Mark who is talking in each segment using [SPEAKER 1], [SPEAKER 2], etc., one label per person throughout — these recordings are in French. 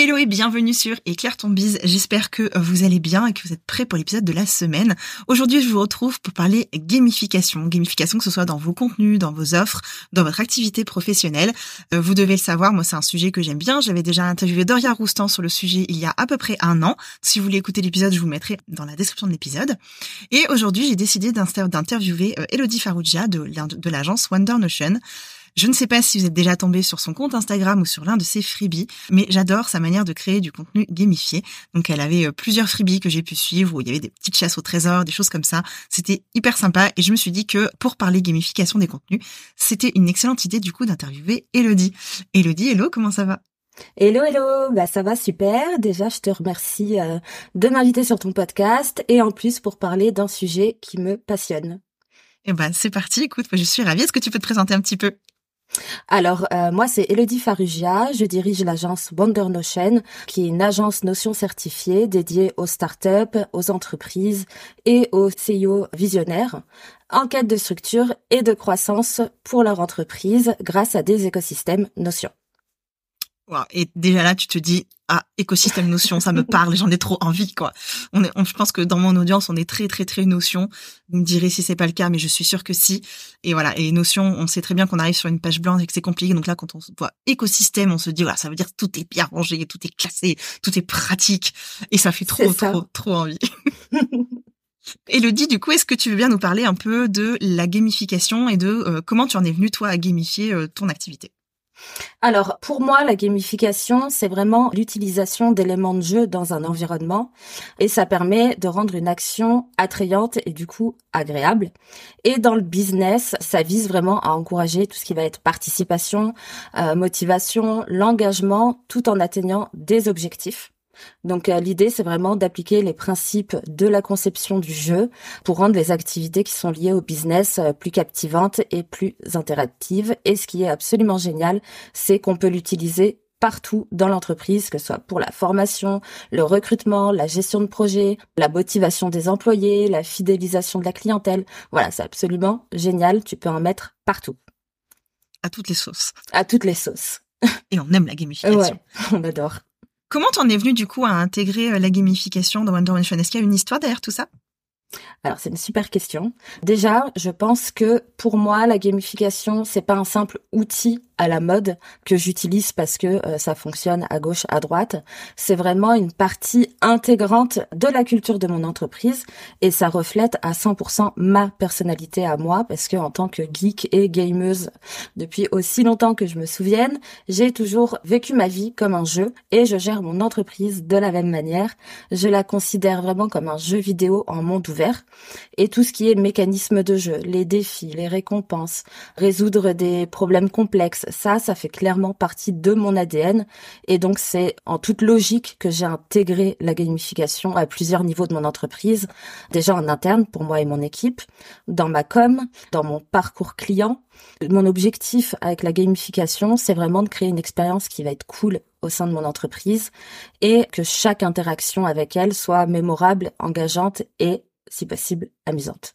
[SPEAKER 1] Hello et bienvenue sur Éclaire ton bise. J'espère que vous allez bien et que vous êtes prêts pour l'épisode de la semaine. Aujourd'hui, je vous retrouve pour parler gamification. Gamification, que ce soit dans vos contenus, dans vos offres, dans votre activité professionnelle. Euh, vous devez le savoir, moi, c'est un sujet que j'aime bien. J'avais déjà interviewé Doria Roustan sur le sujet il y a à peu près un an. Si vous voulez écouter l'épisode, je vous mettrai dans la description de l'épisode. Et aujourd'hui, j'ai décidé d'interviewer euh, Elodie Farougia de, de l'agence Wonder Notion. Je ne sais pas si vous êtes déjà tombé sur son compte Instagram ou sur l'un de ses freebies, mais j'adore sa manière de créer du contenu gamifié. Donc elle avait euh, plusieurs freebies que j'ai pu suivre où il y avait des petites chasses au trésor, des choses comme ça. C'était hyper sympa et je me suis dit que pour parler gamification des contenus, c'était une excellente idée du coup d'interviewer Elodie. Elodie, hello, comment ça va?
[SPEAKER 2] Hello, hello, bah ça va super. Déjà, je te remercie euh, de m'inviter sur ton podcast et en plus pour parler d'un sujet qui me passionne.
[SPEAKER 1] Eh ben c'est parti. Écoute, je suis ravie. Est-ce que tu peux te présenter un petit peu?
[SPEAKER 2] Alors, euh, moi, c'est Elodie Farugia. Je dirige l'agence Wonder Notion, qui est une agence Notion certifiée dédiée aux startups, aux entreprises et aux CEO visionnaires en quête de structure et de croissance pour leur entreprise grâce à des écosystèmes Notion.
[SPEAKER 1] Et déjà là, tu te dis, ah, écosystème notion, ça me parle, j'en ai trop envie, quoi. On est, je pense que dans mon audience, on est très, très, très notion. Vous me direz si c'est pas le cas, mais je suis sûre que si. Et voilà. Et notion, on sait très bien qu'on arrive sur une page blanche et que c'est compliqué. Donc là, quand on voit écosystème, on se dit, voilà, ça veut dire tout est bien rangé, tout est classé, tout est pratique. Et ça fait trop, trop, trop envie. Elodie, du coup, est-ce que tu veux bien nous parler un peu de la gamification et de euh, comment tu en es venue, toi, à gamifier euh, ton activité?
[SPEAKER 2] Alors, pour moi, la gamification, c'est vraiment l'utilisation d'éléments de jeu dans un environnement et ça permet de rendre une action attrayante et du coup agréable. Et dans le business, ça vise vraiment à encourager tout ce qui va être participation, euh, motivation, l'engagement, tout en atteignant des objectifs. Donc euh, l'idée, c'est vraiment d'appliquer les principes de la conception du jeu pour rendre les activités qui sont liées au business euh, plus captivantes et plus interactives. Et ce qui est absolument génial, c'est qu'on peut l'utiliser partout dans l'entreprise, que ce soit pour la formation, le recrutement, la gestion de projet, la motivation des employés, la fidélisation de la clientèle. Voilà, c'est absolument génial. Tu peux en mettre partout.
[SPEAKER 1] À toutes les sauces.
[SPEAKER 2] À toutes les sauces.
[SPEAKER 1] Et on aime la gamification. Ouais,
[SPEAKER 2] on adore.
[SPEAKER 1] Comment t'en es venu du coup à intégrer euh, la gamification dans Wonder Est-ce qu'il y a une histoire derrière tout ça?
[SPEAKER 2] Alors c'est une super question. Déjà, je pense que pour moi la gamification c'est pas un simple outil à la mode que j'utilise parce que euh, ça fonctionne à gauche, à droite. C'est vraiment une partie intégrante de la culture de mon entreprise et ça reflète à 100% ma personnalité à moi parce que en tant que geek et gameuse depuis aussi longtemps que je me souvienne, j'ai toujours vécu ma vie comme un jeu et je gère mon entreprise de la même manière. Je la considère vraiment comme un jeu vidéo en monde ouvert et tout ce qui est mécanisme de jeu, les défis, les récompenses, résoudre des problèmes complexes, ça, ça fait clairement partie de mon ADN. Et donc, c'est en toute logique que j'ai intégré la gamification à plusieurs niveaux de mon entreprise. Déjà en interne, pour moi et mon équipe, dans ma com, dans mon parcours client. Mon objectif avec la gamification, c'est vraiment de créer une expérience qui va être cool au sein de mon entreprise et que chaque interaction avec elle soit mémorable, engageante et, si possible, amusante.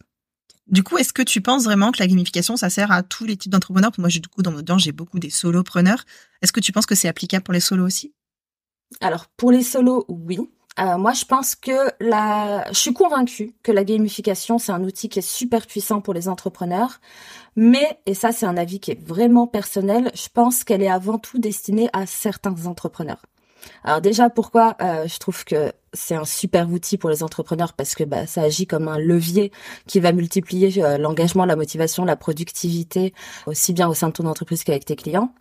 [SPEAKER 1] Du coup, est-ce que tu penses vraiment que la gamification, ça sert à tous les types d'entrepreneurs? Moi, du coup, dans mon j'ai beaucoup des solopreneurs. Est-ce que tu penses que c'est applicable pour les solos aussi?
[SPEAKER 2] Alors, pour les solos, oui. Euh, moi, je pense que la, je suis convaincue que la gamification, c'est un outil qui est super puissant pour les entrepreneurs. Mais, et ça, c'est un avis qui est vraiment personnel, je pense qu'elle est avant tout destinée à certains entrepreneurs. Alors déjà, pourquoi euh, je trouve que c'est un super outil pour les entrepreneurs parce que bah, ça agit comme un levier qui va multiplier euh, l'engagement, la motivation, la productivité, aussi bien au sein de ton entreprise qu'avec tes clients.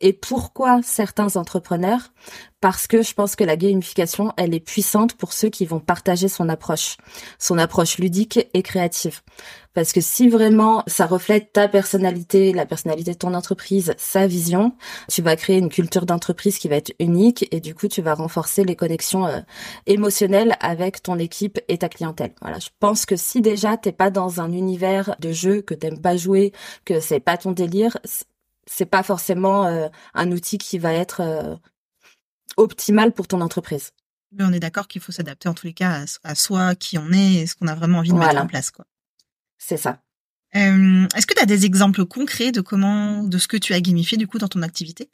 [SPEAKER 2] Et pourquoi certains entrepreneurs? Parce que je pense que la gamification, elle est puissante pour ceux qui vont partager son approche, son approche ludique et créative. Parce que si vraiment ça reflète ta personnalité, la personnalité de ton entreprise, sa vision, tu vas créer une culture d'entreprise qui va être unique et du coup tu vas renforcer les connexions euh, émotionnelles avec ton équipe et ta clientèle. Voilà, je pense que si déjà t'es pas dans un univers de jeu que t'aimes pas jouer, que c'est pas ton délire, c'est pas forcément euh, un outil qui va être euh, optimal pour ton entreprise.
[SPEAKER 1] Mais on est d'accord qu'il faut s'adapter en tous les cas à, soi, qui on est et ce qu'on a vraiment envie de mettre en place. quoi.
[SPEAKER 2] C'est ça.
[SPEAKER 1] Euh, est-ce que tu as des exemples concrets de comment, de ce que tu as gamifié du coup dans ton activité?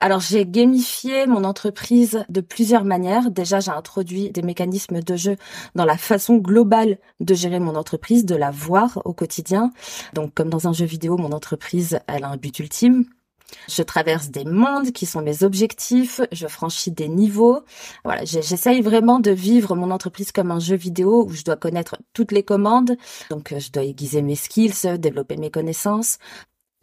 [SPEAKER 2] Alors j'ai gamifié mon entreprise de plusieurs manières. Déjà, j'ai introduit des mécanismes de jeu dans la façon globale de gérer mon entreprise, de la voir au quotidien. Donc comme dans un jeu vidéo, mon entreprise, elle a un but ultime. Je traverse des mondes qui sont mes objectifs, je franchis des niveaux. Voilà, j'essaye vraiment de vivre mon entreprise comme un jeu vidéo où je dois connaître toutes les commandes. Donc je dois aiguiser mes skills, développer mes connaissances.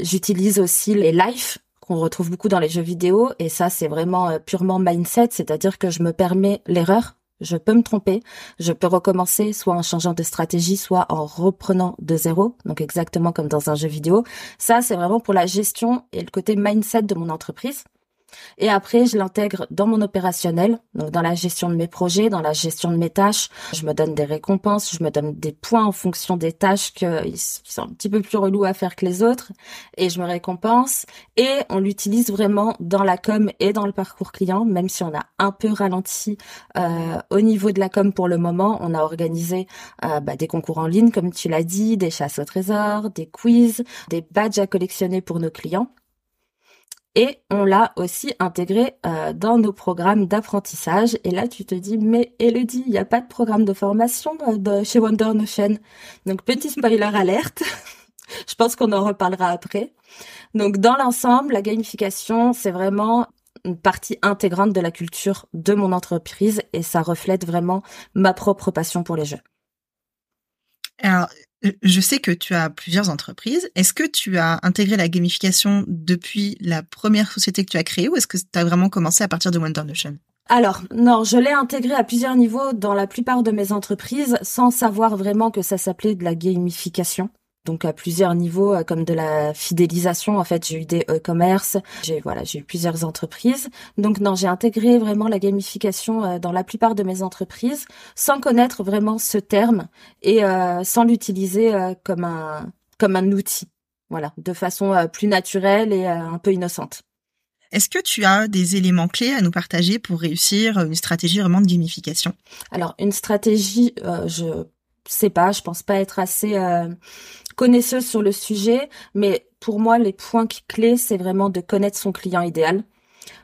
[SPEAKER 2] J'utilise aussi les life qu'on retrouve beaucoup dans les jeux vidéo et ça c'est vraiment euh, purement mindset, c'est-à-dire que je me permets l'erreur, je peux me tromper, je peux recommencer soit en changeant de stratégie, soit en reprenant de zéro, donc exactement comme dans un jeu vidéo. Ça c'est vraiment pour la gestion et le côté mindset de mon entreprise. Et après, je l'intègre dans mon opérationnel, donc dans la gestion de mes projets, dans la gestion de mes tâches. Je me donne des récompenses, je me donne des points en fonction des tâches qui sont un petit peu plus relous à faire que les autres, et je me récompense. Et on l'utilise vraiment dans la com et dans le parcours client, même si on a un peu ralenti euh, au niveau de la com pour le moment. On a organisé euh, bah, des concours en ligne, comme tu l'as dit, des chasses au trésor, des quiz, des badges à collectionner pour nos clients. Et on l'a aussi intégré euh, dans nos programmes d'apprentissage. Et là, tu te dis, mais Elodie, il n'y a pas de programme de formation euh, chez Wonder Notion. Donc, petit spoiler alerte. Je pense qu'on en reparlera après. Donc, dans l'ensemble, la gamification, c'est vraiment une partie intégrante de la culture de mon entreprise et ça reflète vraiment ma propre passion pour les jeux.
[SPEAKER 1] Alors, je sais que tu as plusieurs entreprises. Est-ce que tu as intégré la gamification depuis la première société que tu as créée ou est-ce que tu as vraiment commencé à partir de Wonder Notion?
[SPEAKER 2] Alors, non, je l'ai intégré à plusieurs niveaux dans la plupart de mes entreprises sans savoir vraiment que ça s'appelait de la gamification donc à plusieurs niveaux euh, comme de la fidélisation en fait j'ai eu des e-commerce j'ai voilà j'ai eu plusieurs entreprises. Donc non j'ai intégré vraiment la gamification euh, dans la plupart de mes entreprises sans connaître vraiment ce terme et euh, sans l'utiliser comme un comme un outil voilà de façon plus naturelle et un peu innocente.
[SPEAKER 1] Est-ce que tu as des éléments clés à nous partager pour réussir une stratégie vraiment de gamification?
[SPEAKER 2] Alors une stratégie, je sais pas, je pense pas être assez connaisseuse sur le sujet, mais pour moi, les points clés, c'est vraiment de connaître son client idéal.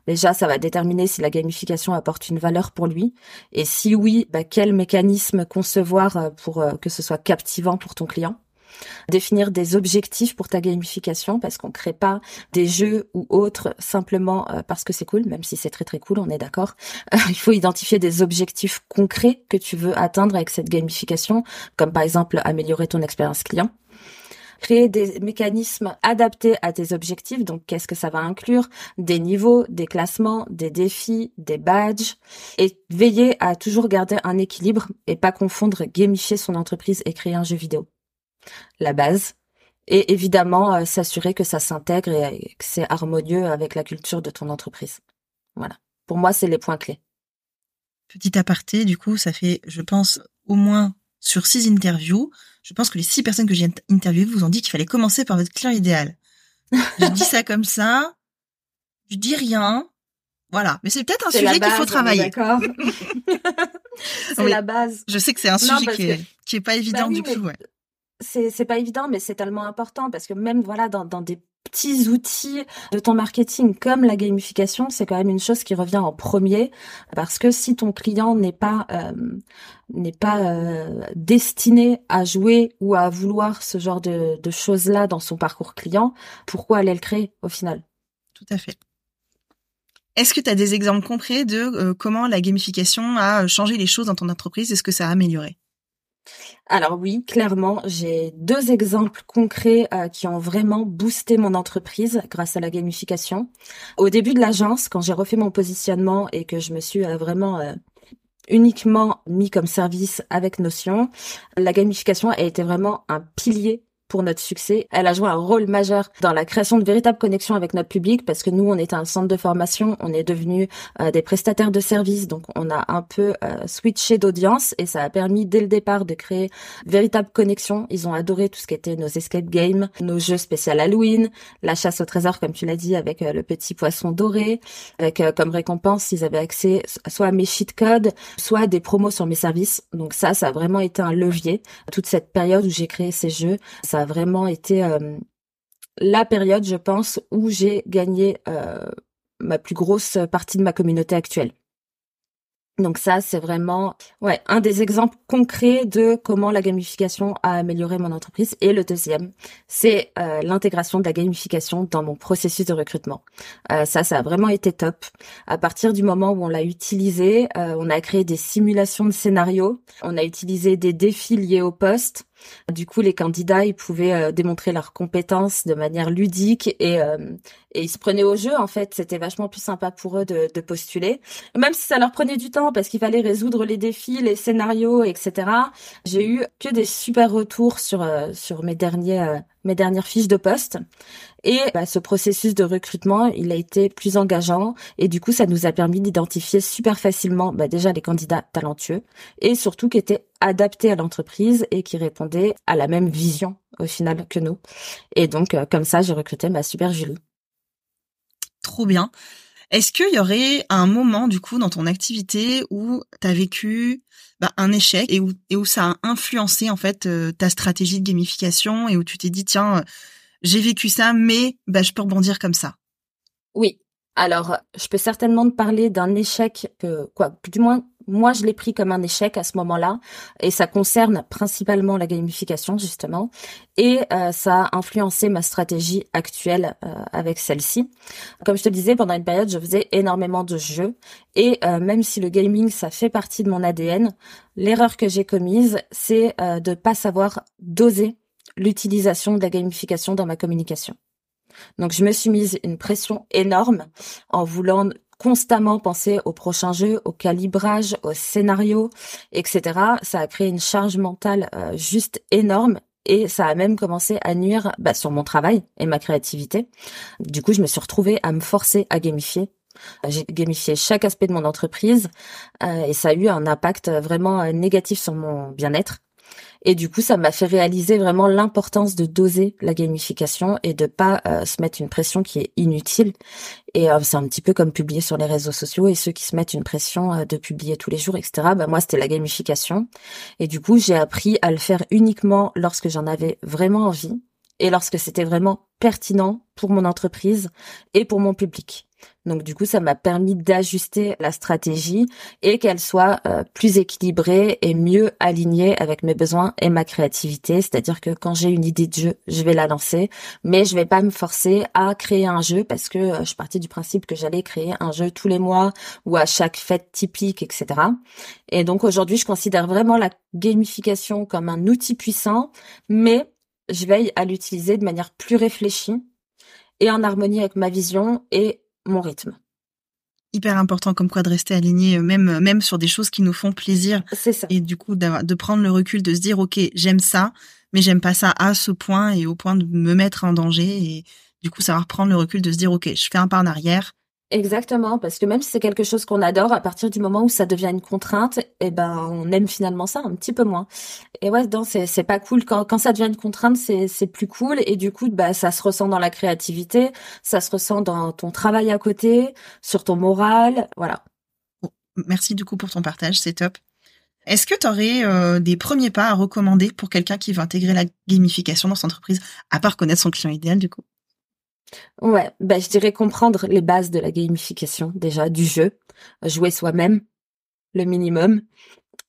[SPEAKER 2] Déjà, ça va déterminer si la gamification apporte une valeur pour lui. Et si oui, bah, quel mécanisme concevoir euh, pour euh, que ce soit captivant pour ton client. Définir des objectifs pour ta gamification parce qu'on crée pas des jeux ou autres simplement euh, parce que c'est cool, même si c'est très très cool, on est d'accord. il faut identifier des objectifs concrets que tu veux atteindre avec cette gamification, comme par exemple améliorer ton expérience client créer des mécanismes adaptés à tes objectifs. Donc, qu'est-ce que ça va inclure? Des niveaux, des classements, des défis, des badges, et veiller à toujours garder un équilibre et pas confondre gamifier son entreprise et créer un jeu vidéo. La base. Et évidemment, euh, s'assurer que ça s'intègre et que c'est harmonieux avec la culture de ton entreprise. Voilà. Pour moi, c'est les points clés.
[SPEAKER 1] Petit aparté, du coup, ça fait, je pense, au moins sur six interviews, je pense que les six personnes que j'ai interviewées vous ont dit qu'il fallait commencer par votre client idéal. je dis ça comme ça, je dis rien, voilà. Mais c'est peut-être un sujet qu'il faut travailler.
[SPEAKER 2] D'accord. c'est la base.
[SPEAKER 1] Je sais que c'est un sujet qui, est, qui est pas évident bah du coup. Ouais.
[SPEAKER 2] C'est pas évident, mais c'est tellement important parce que même voilà dans des petits outils de ton marketing comme la gamification, c'est quand même une chose qui revient en premier parce que si ton client n'est pas euh, n'est pas euh, destiné à jouer ou à vouloir ce genre de, de choses-là dans son parcours client, pourquoi aller le créer au final?
[SPEAKER 1] Tout à fait. Est-ce que tu as des exemples concrets de euh, comment la gamification a changé les choses dans ton entreprise? Est-ce que ça a amélioré?
[SPEAKER 2] Alors oui, clairement, j'ai deux exemples concrets euh, qui ont vraiment boosté mon entreprise grâce à la gamification. Au début de l'agence, quand j'ai refait mon positionnement et que je me suis euh, vraiment euh, uniquement mis comme service avec Notion, la gamification a été vraiment un pilier pour notre succès. Elle a joué un rôle majeur dans la création de véritables connexions avec notre public parce que nous, on était un centre de formation, on est devenu euh, des prestataires de services, donc on a un peu euh, switché d'audience et ça a permis dès le départ de créer véritables connexions. Ils ont adoré tout ce qui était nos escape games, nos jeux spéciaux Halloween, la chasse au trésor, comme tu l'as dit, avec euh, le petit poisson doré, avec comme récompense, ils avaient accès soit à mes cheat codes, soit à des promos sur mes services. Donc ça, ça a vraiment été un levier. Toute cette période où j'ai créé ces jeux, ça a vraiment été euh, la période, je pense, où j'ai gagné euh, ma plus grosse partie de ma communauté actuelle. Donc ça, c'est vraiment ouais un des exemples concrets de comment la gamification a amélioré mon entreprise. Et le deuxième, c'est euh, l'intégration de la gamification dans mon processus de recrutement. Ça, ça a vraiment été top. À partir du moment où on l'a utilisé, on a créé des simulations de scénarios, on a utilisé des défis liés au poste. Du coup, les candidats, ils pouvaient démontrer leurs compétences de manière ludique et, et ils se prenaient au jeu. En fait, c'était vachement plus sympa pour eux de, de postuler, même si ça leur prenait du temps parce qu'il fallait résoudre les défis, les scénarios, etc. J'ai eu que des super retours sur euh, sur mes derniers euh, mes dernières fiches de poste. Et bah, ce processus de recrutement il a été plus engageant. Et du coup ça nous a permis d'identifier super facilement bah, déjà les candidats talentueux et surtout qui étaient adaptés à l'entreprise et qui répondaient à la même vision au final que nous. Et donc euh, comme ça j'ai recruté ma super Julie
[SPEAKER 1] trop bien est-ce qu'il y aurait un moment du coup dans ton activité où tu as vécu bah, un échec et où, et où ça a influencé en fait euh, ta stratégie de gamification et où tu t'es dit tiens euh, j'ai vécu ça mais bah, je peux rebondir comme ça?
[SPEAKER 2] Oui. Alors, je peux certainement te parler d'un échec que quoi, du moins moi, je l'ai pris comme un échec à ce moment-là, et ça concerne principalement la gamification justement, et euh, ça a influencé ma stratégie actuelle euh, avec celle-ci. Comme je te disais, pendant une période, je faisais énormément de jeux, et euh, même si le gaming ça fait partie de mon ADN, l'erreur que j'ai commise, c'est de pas savoir doser l'utilisation de la gamification dans ma communication. Donc je me suis mise une pression énorme en voulant constamment penser au prochain jeu, au calibrage, au scénario, etc. Ça a créé une charge mentale euh, juste énorme et ça a même commencé à nuire bah, sur mon travail et ma créativité. Du coup, je me suis retrouvée à me forcer à gamifier. J'ai gamifié chaque aspect de mon entreprise euh, et ça a eu un impact vraiment euh, négatif sur mon bien-être et du coup, ça m'a fait réaliser vraiment l'importance de doser la gamification et de pas euh, se mettre une pression qui est inutile. Et euh, c'est un petit peu comme publier sur les réseaux sociaux et ceux qui se mettent une pression euh, de publier tous les jours, etc. Bah, moi, c'était la gamification. Et du coup, j'ai appris à le faire uniquement lorsque j'en avais vraiment envie et lorsque c'était vraiment pertinent pour mon entreprise et pour mon public. Donc du coup, ça m'a permis d'ajuster la stratégie et qu'elle soit euh, plus équilibrée et mieux alignée avec mes besoins et ma créativité. C'est-à-dire que quand j'ai une idée de jeu, je vais la lancer, mais je vais pas me forcer à créer un jeu parce que euh, je partie du principe que j'allais créer un jeu tous les mois ou à chaque fête typique, etc. Et donc aujourd'hui, je considère vraiment la gamification comme un outil puissant, mais je veille à l'utiliser de manière plus réfléchie et en harmonie avec ma vision et mon rythme.
[SPEAKER 1] Hyper important comme quoi de rester aligné euh, même euh, même sur des choses qui nous font plaisir.
[SPEAKER 2] C'est ça.
[SPEAKER 1] Et du coup de prendre le recul de se dire OK, j'aime ça, mais j'aime pas ça à ce point et au point de me mettre en danger et du coup savoir prendre le recul de se dire OK, je fais un pas en arrière,
[SPEAKER 2] Exactement, parce que même si c'est quelque chose qu'on adore, à partir du moment où ça devient une contrainte, eh ben on aime finalement ça un petit peu moins. Et ouais, donc c'est pas cool quand ça devient une contrainte, c'est c'est plus cool et du coup bah ça se ressent dans la créativité, ça se ressent dans ton travail à côté, sur ton moral, voilà.
[SPEAKER 1] Merci du coup pour ton partage, c'est top. Est-ce que tu aurais euh, des premiers pas à recommander pour quelqu'un qui veut intégrer la gamification dans son entreprise, à part connaître son client idéal du coup?
[SPEAKER 2] Ouais, bah, je dirais comprendre les bases de la gamification déjà du jeu, jouer soi-même, le minimum,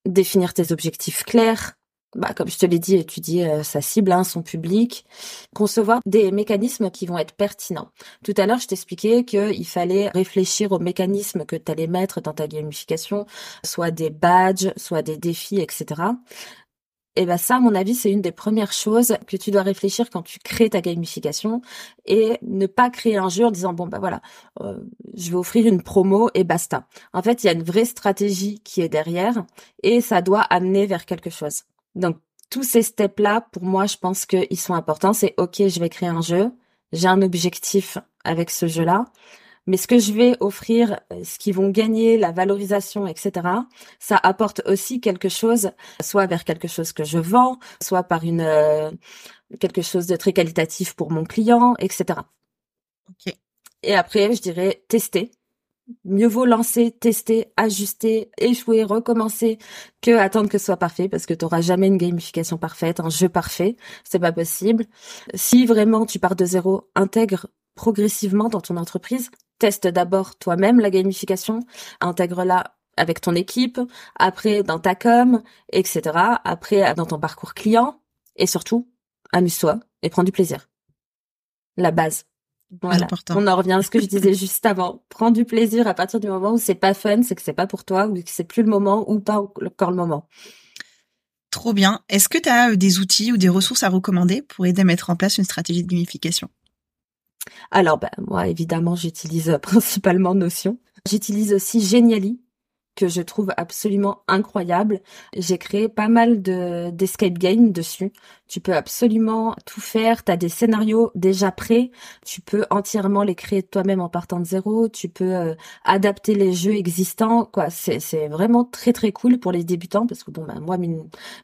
[SPEAKER 2] définir tes objectifs clairs, bah, comme je te l'ai dit, étudier euh, sa cible, hein, son public, concevoir des mécanismes qui vont être pertinents. Tout à l'heure, je t'expliquais qu'il fallait réfléchir aux mécanismes que tu allais mettre dans ta gamification, soit des badges, soit des défis, etc. Et ben ça, à mon avis, c'est une des premières choses que tu dois réfléchir quand tu crées ta gamification et ne pas créer un jeu en disant bon ben voilà, euh, je vais offrir une promo et basta. En fait, il y a une vraie stratégie qui est derrière et ça doit amener vers quelque chose. Donc tous ces steps là, pour moi, je pense qu'ils sont importants. C'est ok, je vais créer un jeu, j'ai un objectif avec ce jeu là mais ce que je vais offrir, euh, ce qu'ils vont gagner, la valorisation, etc., ça apporte aussi quelque chose, soit vers quelque chose que je vends, soit par une euh, quelque chose de très qualitatif pour mon client, etc.
[SPEAKER 1] Ok.
[SPEAKER 2] Et après, je dirais tester. Mieux vaut lancer, tester, ajuster, échouer, recommencer que attendre que ce soit parfait parce que tu n'auras jamais une gamification parfaite, un jeu parfait, c'est pas possible. Si vraiment tu pars de zéro, intègre progressivement dans ton entreprise teste d'abord toi-même la gamification, intègre-la avec ton équipe, après dans ta com, etc. Après dans ton parcours client, et surtout, amuse-toi et prends du plaisir. La base. Voilà. On en revient à ce que je disais juste avant. Prends du plaisir à partir du moment où c'est pas fun, c'est que c'est pas pour toi, ou que c'est plus le moment, ou pas encore le moment.
[SPEAKER 1] Trop bien. Est-ce que tu as euh, des outils ou des ressources à recommander pour aider à mettre en place une stratégie de gamification?
[SPEAKER 2] Alors, ben, moi, évidemment, j'utilise euh, principalement Notion. J'utilise aussi Genially, que je trouve absolument incroyable. J'ai créé pas mal de d'escape games dessus. Tu peux absolument tout faire. Tu as des scénarios déjà prêts. Tu peux entièrement les créer toi-même en partant de zéro. Tu peux euh, adapter les jeux existants. Quoi, c'est c'est vraiment très très cool pour les débutants parce que bon bah moi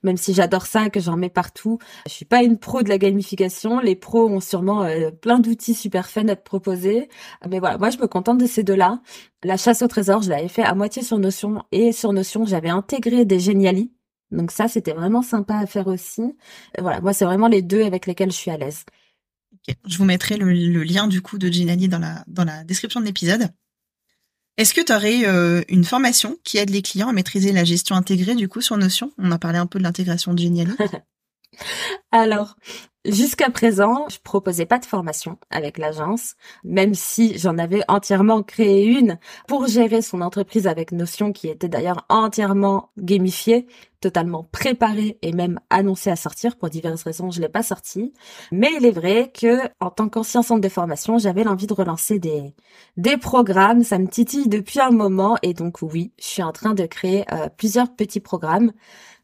[SPEAKER 2] même si j'adore ça que j'en mets partout, je suis pas une pro de la gamification. Les pros ont sûrement euh, plein d'outils super fun à te proposer. Mais voilà, moi je me contente de ces deux-là. La chasse au trésor, je l'avais fait à moitié sur Notion et sur Notion, j'avais intégré des génialis. Donc ça, c'était vraiment sympa à faire aussi. Voilà, moi, c'est vraiment les deux avec lesquels je suis à l'aise.
[SPEAKER 1] Je vous mettrai le, lien du coup de Geniali dans la, dans la description de l'épisode. Est-ce que tu aurais euh, une formation qui aide les clients à maîtriser la gestion intégrée du coup sur Notion? On a parlé un peu de l'intégration de Geniali.
[SPEAKER 2] Alors, Jusqu'à présent, je proposais pas de formation avec l'agence, même si j'en avais entièrement créé une pour gérer son entreprise avec Notion qui était d'ailleurs entièrement gamifiée totalement préparé et même annoncé à sortir pour diverses raisons, je l'ai pas sorti. Mais il est vrai que en tant qu'ancien centre de formation, j'avais l'envie de relancer des des programmes, ça me titille depuis un moment et donc oui, je suis en train de créer euh, plusieurs petits programmes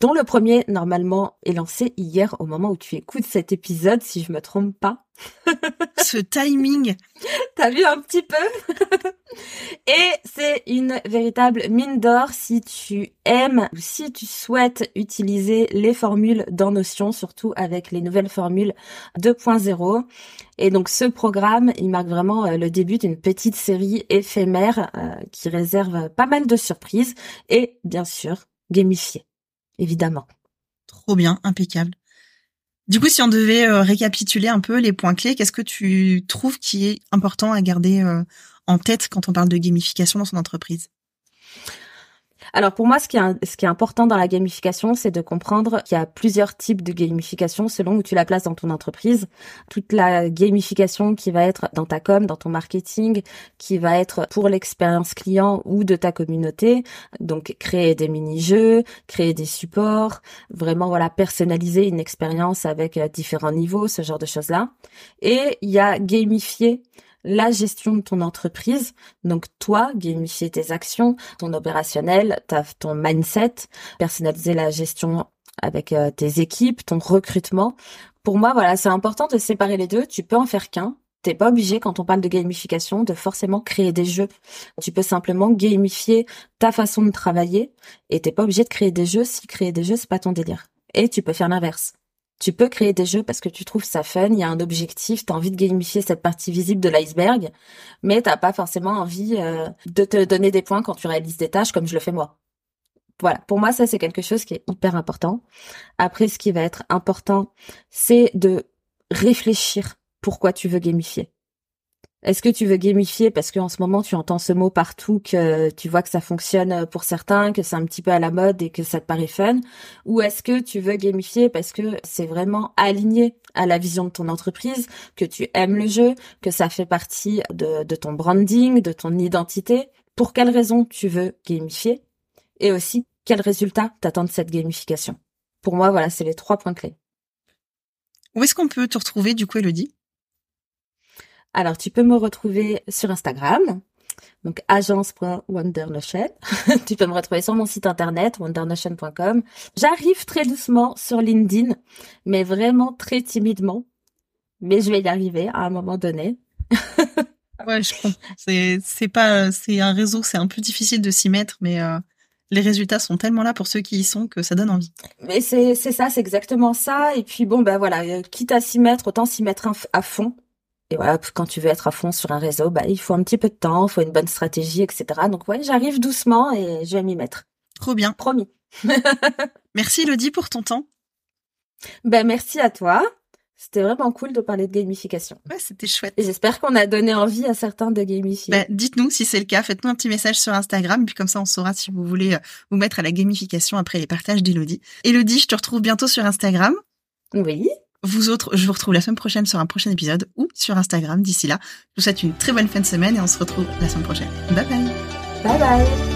[SPEAKER 2] dont le premier normalement est lancé hier au moment où tu écoutes cet épisode si je me trompe pas.
[SPEAKER 1] Ce timing.
[SPEAKER 2] T'as vu un petit peu Et c'est une véritable mine d'or si tu aimes ou si tu souhaites utiliser les formules dans Notion, surtout avec les nouvelles formules 2.0. Et donc ce programme, il marque vraiment euh, le début d'une petite série éphémère euh, qui réserve pas mal de surprises et bien sûr gamifiée, évidemment.
[SPEAKER 1] Trop bien, impeccable. Du coup, si on devait euh, récapituler un peu les points clés, qu'est-ce que tu trouves qui est important à garder euh, en tête quand on parle de gamification dans son entreprise?
[SPEAKER 2] Alors pour moi, ce qui est, ce qui est important dans la gamification, c'est de comprendre qu'il y a plusieurs types de gamification selon où tu la places dans ton entreprise. Toute la gamification qui va être dans ta com, dans ton marketing, qui va être pour l'expérience client ou de ta communauté. Donc créer des mini-jeux, créer des supports, vraiment voilà personnaliser une expérience avec euh, différents niveaux, ce genre de choses-là. Et il y a gamifier la gestion de ton entreprise. Donc toi, gamifier tes actions, ton opérationnel, ton mindset, personnaliser la gestion avec euh, tes équipes, ton recrutement. Pour moi, voilà, c'est important de séparer les deux. Tu peux en faire qu'un. T'es pas obligé, quand on parle de gamification, de forcément créer des jeux. Tu peux simplement gamifier ta façon de travailler et t'es pas obligé de créer des jeux si créer des jeux, c'est pas ton délire. Et tu peux faire l'inverse. Tu peux créer des jeux parce que tu trouves ça fun, il y a un objectif, tu as envie de gamifier cette partie visible de l'iceberg, mais t'as pas forcément envie euh, de te donner des points quand tu réalises des tâches comme je le fais moi. Voilà, pour moi ça c'est quelque chose qui est hyper important. Après ce qui va être important, c'est de réfléchir pourquoi tu veux gamifier. Est-ce que tu veux gamifier? Parce qu'en ce moment tu entends ce mot partout, que tu vois que ça fonctionne pour certains, que c'est un petit peu à la mode et que ça te paraît fun. Ou est-ce que tu veux gamifier parce que c'est vraiment aligné à la vision de ton entreprise, que tu aimes le jeu, que ça fait partie de, ton branding, de ton identité? Pour quelles raisons tu veux gamifier? Et aussi, quels résultats t'attends de cette gamification? Pour moi, voilà, c'est les trois points clés.
[SPEAKER 1] Où est-ce qu'on peut te retrouver, du coup, Elodie?
[SPEAKER 2] Alors, tu peux me retrouver sur Instagram, donc agence.wondernotion. tu peux me retrouver sur mon site internet wondernotion.com. J'arrive très doucement sur LinkedIn, mais vraiment très timidement. Mais je vais y arriver à un moment donné.
[SPEAKER 1] ouais, je comprends. C'est c'est pas c'est un réseau, c'est un peu difficile de s'y mettre, mais euh, les résultats sont tellement là pour ceux qui y sont que ça donne envie.
[SPEAKER 2] Mais c'est c'est ça, c'est exactement ça. Et puis bon ben voilà, euh, quitte à s'y mettre, autant s'y mettre à fond et voilà, quand tu veux être à fond sur un réseau, bah, il faut un petit peu de temps, il faut une bonne stratégie, etc. Donc ouais, j'arrive doucement et je vais m'y mettre.
[SPEAKER 1] Trop bien.
[SPEAKER 2] Promis.
[SPEAKER 1] merci Elodie pour ton temps.
[SPEAKER 2] Ben merci à toi. C'était vraiment cool de parler de gamification.
[SPEAKER 1] Ouais, c'était chouette.
[SPEAKER 2] Et j'espère qu'on a donné envie à certains de gamifier.
[SPEAKER 1] Ben, dites-nous si c'est le cas. Faites-nous un petit message sur Instagram, puis comme ça on saura si vous voulez euh, vous mettre à la gamification après les partages d'Elodie. Elodie, je te retrouve bientôt sur Instagram.
[SPEAKER 2] Oui.
[SPEAKER 1] Vous autres, je vous retrouve la semaine prochaine sur un prochain épisode ou sur Instagram. D'ici là, je vous souhaite une très bonne fin de semaine et on se retrouve la semaine prochaine. Bye bye.
[SPEAKER 2] Bye bye.